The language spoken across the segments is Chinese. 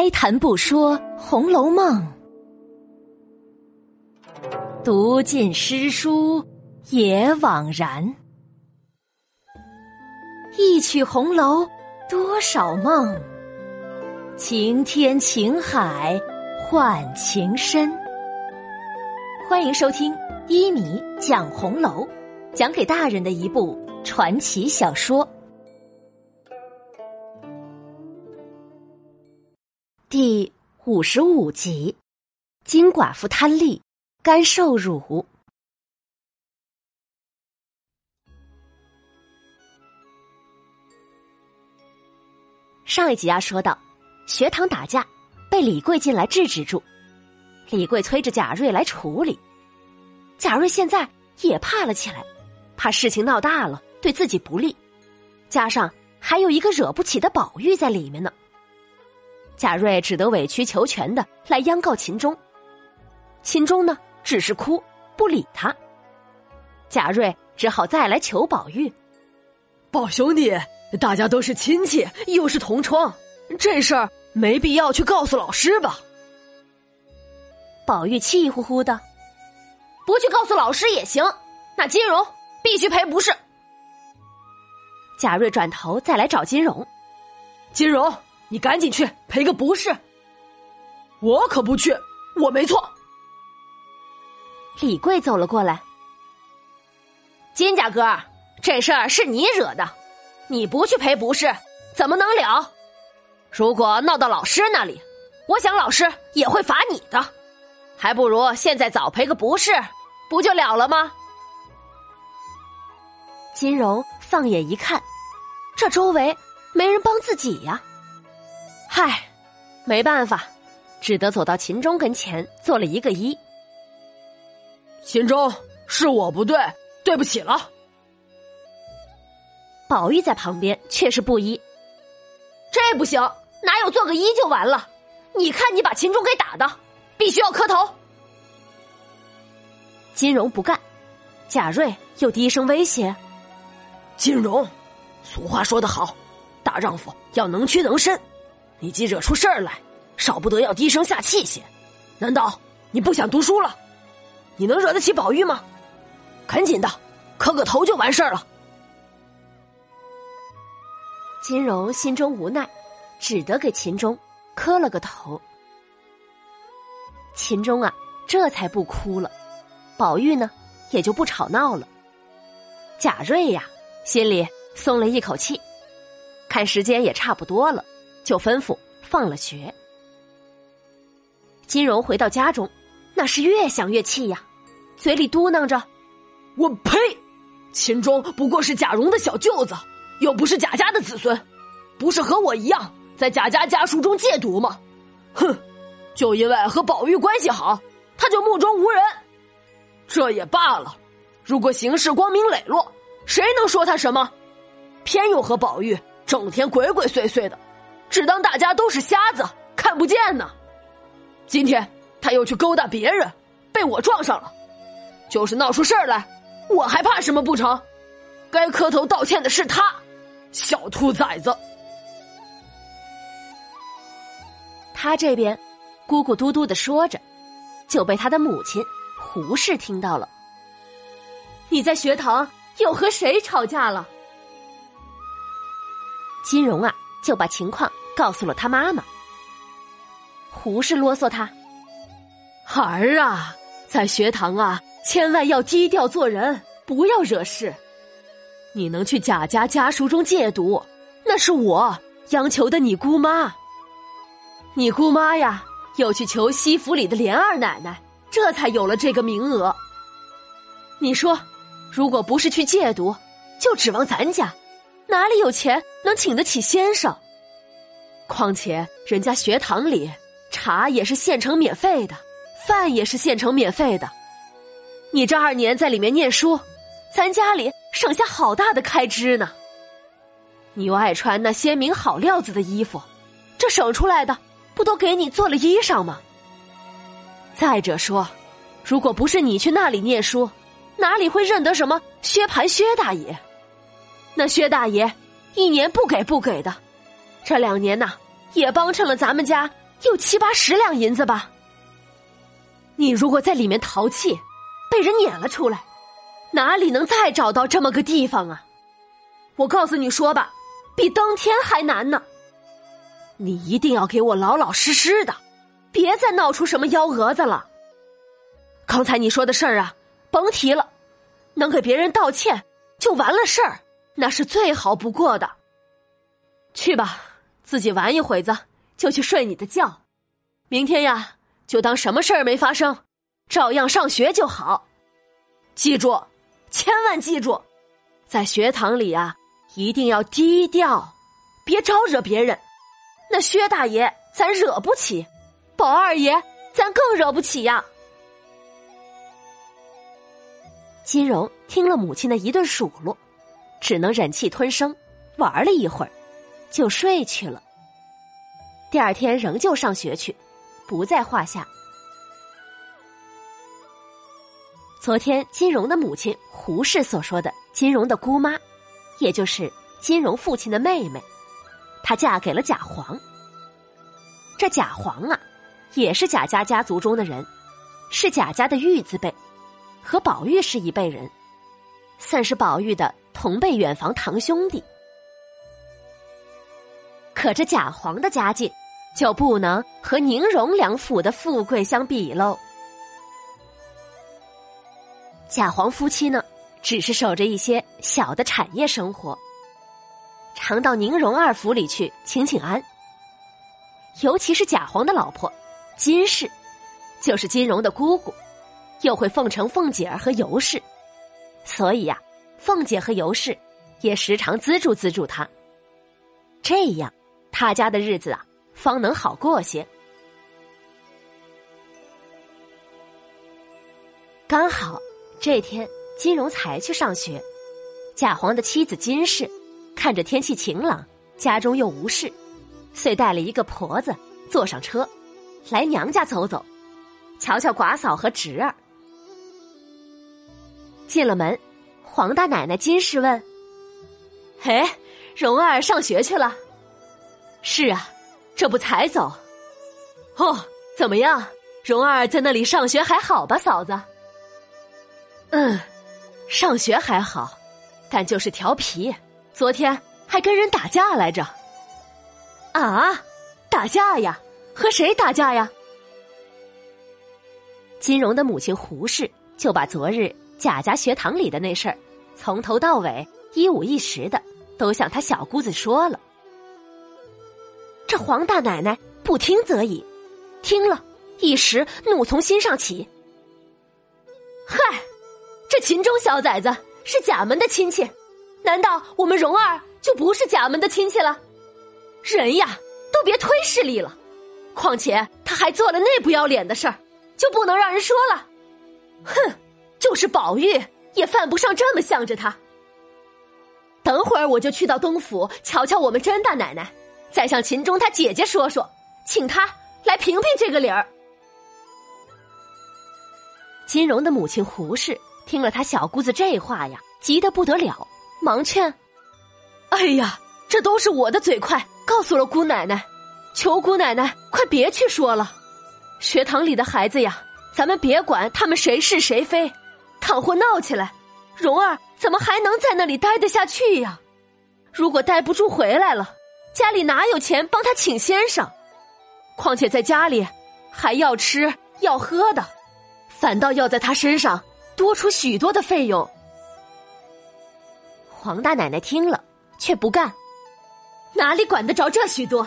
开谈不说《红楼梦》，读尽诗书也枉然。一曲红楼多少梦，情天情海换情深。欢迎收听一米讲红楼，讲给大人的一部传奇小说。五十五集，金寡妇贪利，甘受辱。上一集啊，说到学堂打架，被李贵进来制止住。李贵催着贾瑞来处理，贾瑞现在也怕了起来，怕事情闹大了对自己不利，加上还有一个惹不起的宝玉在里面呢。贾瑞只得委曲求全的来央告秦钟，秦钟呢只是哭不理他。贾瑞只好再来求宝玉，宝兄弟，大家都是亲戚，又是同窗，这事儿没必要去告诉老师吧？宝玉气呼呼的，不去告诉老师也行，那金荣必须赔不是。贾瑞转头再来找金荣，金荣。你赶紧去赔个不是，我可不去，我没错。李贵走了过来，金家哥，这事儿是你惹的，你不去赔不是，怎么能了？如果闹到老师那里，我想老师也会罚你的，还不如现在早赔个不是，不就了了吗？金荣放眼一看，这周围没人帮自己呀。嗨，没办法，只得走到秦钟跟前做了一个揖。秦钟，是我不对，对不起了。宝玉在旁边却是不依，这不行，哪有做个揖就完了？你看你把秦钟给打的，必须要磕头。金荣不干，贾瑞又低声威胁：“金荣，俗话说得好，大丈夫要能屈能伸。”你既惹出事儿来，少不得要低声下气些。难道你不想读书了？你能惹得起宝玉吗？赶紧的，磕个头就完事儿了。金荣心中无奈，只得给秦钟磕了个头。秦钟啊，这才不哭了。宝玉呢，也就不吵闹了。贾瑞呀，心里松了一口气，看时间也差不多了。就吩咐放了学。金荣回到家中，那是越想越气呀，嘴里嘟囔着：“我呸！秦钟不过是贾蓉的小舅子，又不是贾家的子孙，不是和我一样在贾家家书中借读吗？哼！就因为和宝玉关系好，他就目中无人。这也罢了，如果行事光明磊落，谁能说他什么？偏又和宝玉整天鬼鬼祟祟的。”只当大家都是瞎子，看不见呢。今天他又去勾搭别人，被我撞上了。就是闹出事儿来，我还怕什么不成？该磕头道歉的是他，小兔崽子。他这边咕咕嘟嘟的说着，就被他的母亲胡氏听到了。你在学堂又和谁吵架了？金荣啊！就把情况告诉了他妈妈。胡氏啰嗦他：“孩儿啊，在学堂啊，千万要低调做人，不要惹事。你能去贾家家书中借读，那是我央求的你姑妈。你姑妈呀，又去求西府里的连二奶奶，这才有了这个名额。你说，如果不是去借读，就指望咱家。”哪里有钱能请得起先生？况且人家学堂里茶也是现成免费的，饭也是现成免费的。你这二年在里面念书，咱家里省下好大的开支呢。你又爱穿那鲜明好料子的衣服，这省出来的不都给你做了衣裳吗？再者说，如果不是你去那里念书，哪里会认得什么薛蟠薛大爷？那薛大爷一年不给不给的，这两年呐也帮衬了咱们家有七八十两银子吧。你如果在里面淘气，被人撵了出来，哪里能再找到这么个地方啊？我告诉你说吧，比登天还难呢。你一定要给我老老实实的，别再闹出什么幺蛾子了。刚才你说的事儿啊，甭提了，能给别人道歉就完了事儿，那是最好不过的。去吧，自己玩一会子，就去睡你的觉。明天呀，就当什么事儿没发生，照样上学就好。记住，千万记住，在学堂里啊，一定要低调，别招惹别人。那薛大爷咱惹不起，宝二爷咱更惹不起呀。金荣听了母亲的一顿数落，只能忍气吞声，玩了一会儿，就睡去了。第二天仍旧上学去，不在话下。昨天金荣的母亲胡氏所说的金荣的姑妈，也就是金荣父亲的妹妹。她嫁给了贾黄，这贾黄啊，也是贾家家族中的人，是贾家的玉字辈，和宝玉是一辈人，算是宝玉的同辈远房堂兄弟。可这贾黄的家境，就不能和宁荣两府的富贵相比喽。贾黄夫妻呢，只是守着一些小的产业生活。常到宁荣二府里去请请安。尤其是贾黄的老婆金氏，就是金荣的姑姑，又会奉承凤姐儿和尤氏，所以呀，凤姐和尤氏也时常资助资助他。这样，他家的日子啊，方能好过些。刚好这天，金荣才去上学，贾黄的妻子金氏。看着天气晴朗，家中又无事，遂带了一个婆子坐上车，来娘家走走，瞧瞧寡嫂和侄儿。进了门，黄大奶奶金氏问：“嘿，蓉儿上学去了？”“是啊，这不才走。”“哦，怎么样？蓉儿在那里上学还好吧，嫂子？”“嗯，上学还好，但就是调皮。”昨天还跟人打架来着，啊，打架呀？和谁打架呀？金荣的母亲胡氏就把昨日贾家学堂里的那事儿，从头到尾一五一十的都向他小姑子说了。这黄大奶奶不听则已，听了一时怒从心上起。嗨，这秦钟小崽子是贾门的亲戚。难道我们蓉儿就不是贾门的亲戚了？人呀，都别推势力了。况且他还做了那不要脸的事儿，就不能让人说了？哼，就是宝玉也犯不上这么向着他。等会儿我就去到东府瞧瞧我们甄大奶奶，再向秦钟他姐姐说说，请他来评评这个理儿。金荣的母亲胡氏听了他小姑子这话呀，急得不得了。忙劝：“哎呀，这都是我的嘴快，告诉了姑奶奶，求姑奶奶快别去说了。学堂里的孩子呀，咱们别管他们谁是谁非，倘或闹起来，蓉儿怎么还能在那里待得下去呀？如果待不住回来了，家里哪有钱帮他请先生？况且在家里还要吃要喝的，反倒要在他身上多出许多的费用。”黄大奶奶听了，却不干，哪里管得着这许多？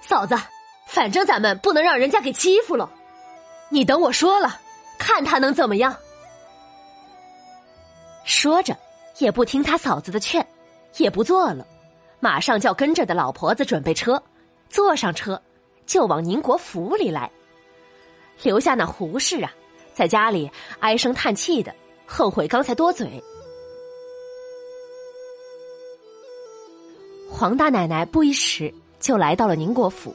嫂子，反正咱们不能让人家给欺负了。你等我说了，看他能怎么样。说着，也不听他嫂子的劝，也不做了，马上叫跟着的老婆子准备车，坐上车，就往宁国府里来，留下那胡氏啊，在家里唉声叹气的，后悔刚才多嘴。黄大奶奶不一时就来到了宁国府，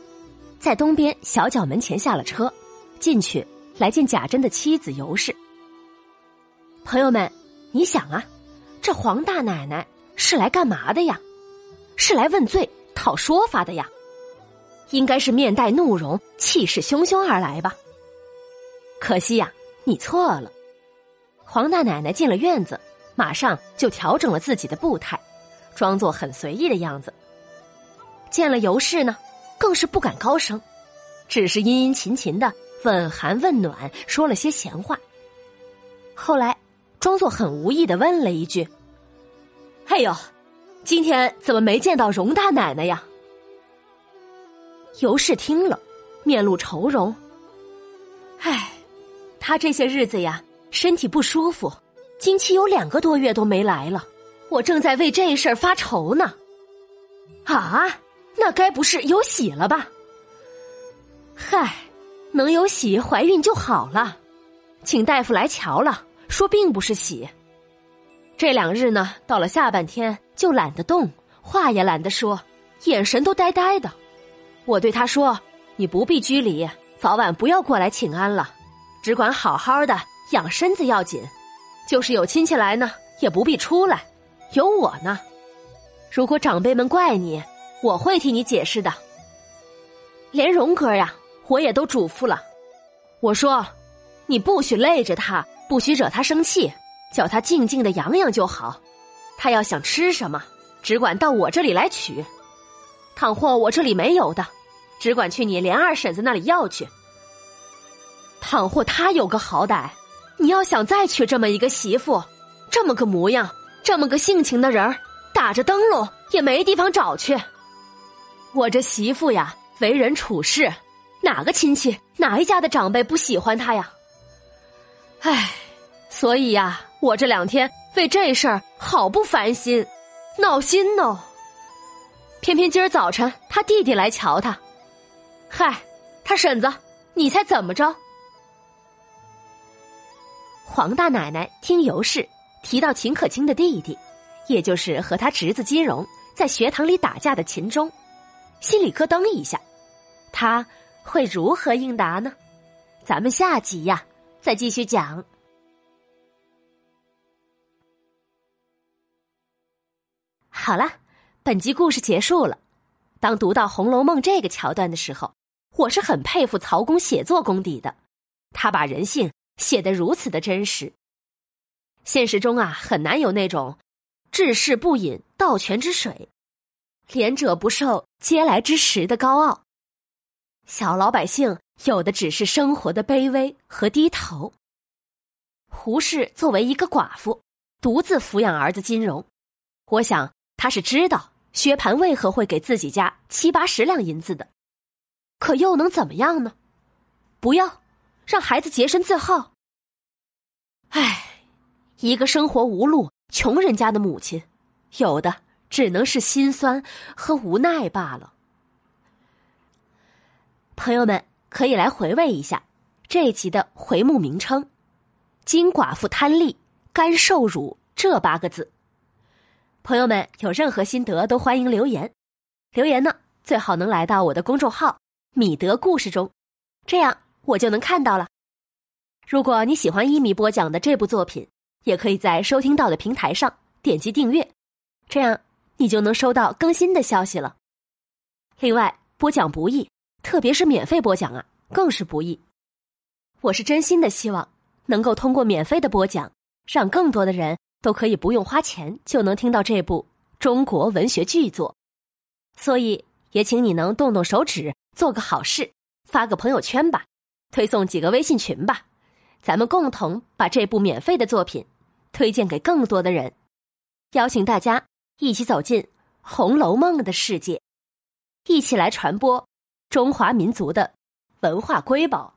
在东边小角门前下了车，进去来见贾珍的妻子尤氏。朋友们，你想啊，这黄大奶奶是来干嘛的呀？是来问罪、讨说法的呀？应该是面带怒容、气势汹汹而来吧。可惜呀，你错了。黄大奶奶进了院子，马上就调整了自己的步态，装作很随意的样子。见了尤氏呢，更是不敢高声，只是殷殷勤勤的问寒问暖，说了些闲话。后来，装作很无意的问了一句：“哎呦，今天怎么没见到荣大奶奶呀？”尤氏听了，面露愁容。唉，她这些日子呀，身体不舒服，经期有两个多月都没来了。我正在为这事儿发愁呢。啊，那该不是有喜了吧？嗨，能有喜，怀孕就好了。请大夫来瞧了，说并不是喜。这两日呢，到了下半天就懒得动，话也懒得说，眼神都呆呆的。我对他说：“你不必拘礼，早晚不要过来请安了，只管好好的养身子要紧。就是有亲戚来呢，也不必出来，有我呢。如果长辈们怪你，我会替你解释的。连荣哥呀，我也都嘱咐了。我说，你不许累着他，不许惹他生气，叫他静静的养养就好。他要想吃什么，只管到我这里来取。倘或我这里没有的。”只管去你连二婶子那里要去。倘或他有个好歹，你要想再娶这么一个媳妇，这么个模样，这么个性情的人儿，打着灯笼也没地方找去。我这媳妇呀，为人处事，哪个亲戚哪一家的长辈不喜欢她呀？唉，所以呀，我这两天为这事儿好不烦心，闹心哦。偏偏今儿早晨他弟弟来瞧他。嗨，他婶子，你猜怎么着？黄大奶奶听尤氏提到秦可卿的弟弟，也就是和他侄子金荣在学堂里打架的秦钟，心里咯噔一下，他会如何应答呢？咱们下集呀，再继续讲。好了，本集故事结束了。当读到《红楼梦》这个桥段的时候。我是很佩服曹公写作功底的，他把人性写得如此的真实。现实中啊，很难有那种治世不饮盗泉之水，廉者不受嗟来之食的高傲。小老百姓有的只是生活的卑微和低头。胡氏作为一个寡妇，独自抚养儿子金荣，我想他是知道薛蟠为何会给自己家七八十两银子的。可又能怎么样呢？不要让孩子洁身自好。唉，一个生活无路、穷人家的母亲，有的只能是心酸和无奈罢了。朋友们可以来回味一下这一集的回目名称：“金寡妇贪利，甘受辱”这八个字。朋友们有任何心得都欢迎留言，留言呢最好能来到我的公众号。米德故事中，这样我就能看到了。如果你喜欢一米播讲的这部作品，也可以在收听到的平台上点击订阅，这样你就能收到更新的消息了。另外，播讲不易，特别是免费播讲啊，更是不易。我是真心的希望能够通过免费的播讲，让更多的人都可以不用花钱就能听到这部中国文学巨作。所以，也请你能动动手指。做个好事，发个朋友圈吧，推送几个微信群吧，咱们共同把这部免费的作品推荐给更多的人，邀请大家一起走进《红楼梦》的世界，一起来传播中华民族的文化瑰宝。